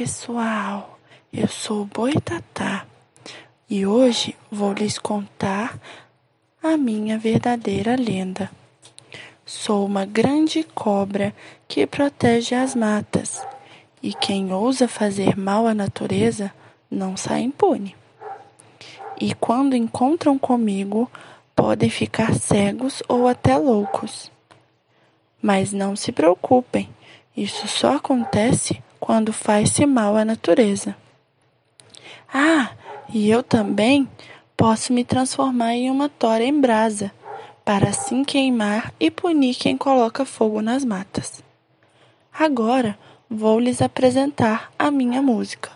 pessoal, eu sou o Boitatá e hoje vou lhes contar a minha verdadeira lenda. Sou uma grande cobra que protege as matas e quem ousa fazer mal à natureza não sai impune. E quando encontram comigo, podem ficar cegos ou até loucos. Mas não se preocupem, isso só acontece quando faz-se mal à natureza. Ah, e eu também posso me transformar em uma tora em brasa, para assim queimar e punir quem coloca fogo nas matas. Agora vou lhes apresentar a minha música.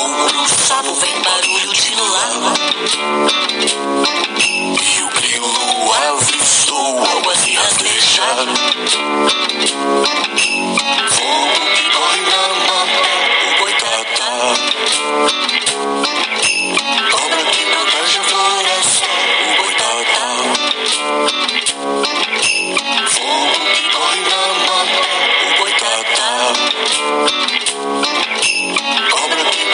fogo no solo vem barulho de lama. E o grilo avistou soa o assim rastejar.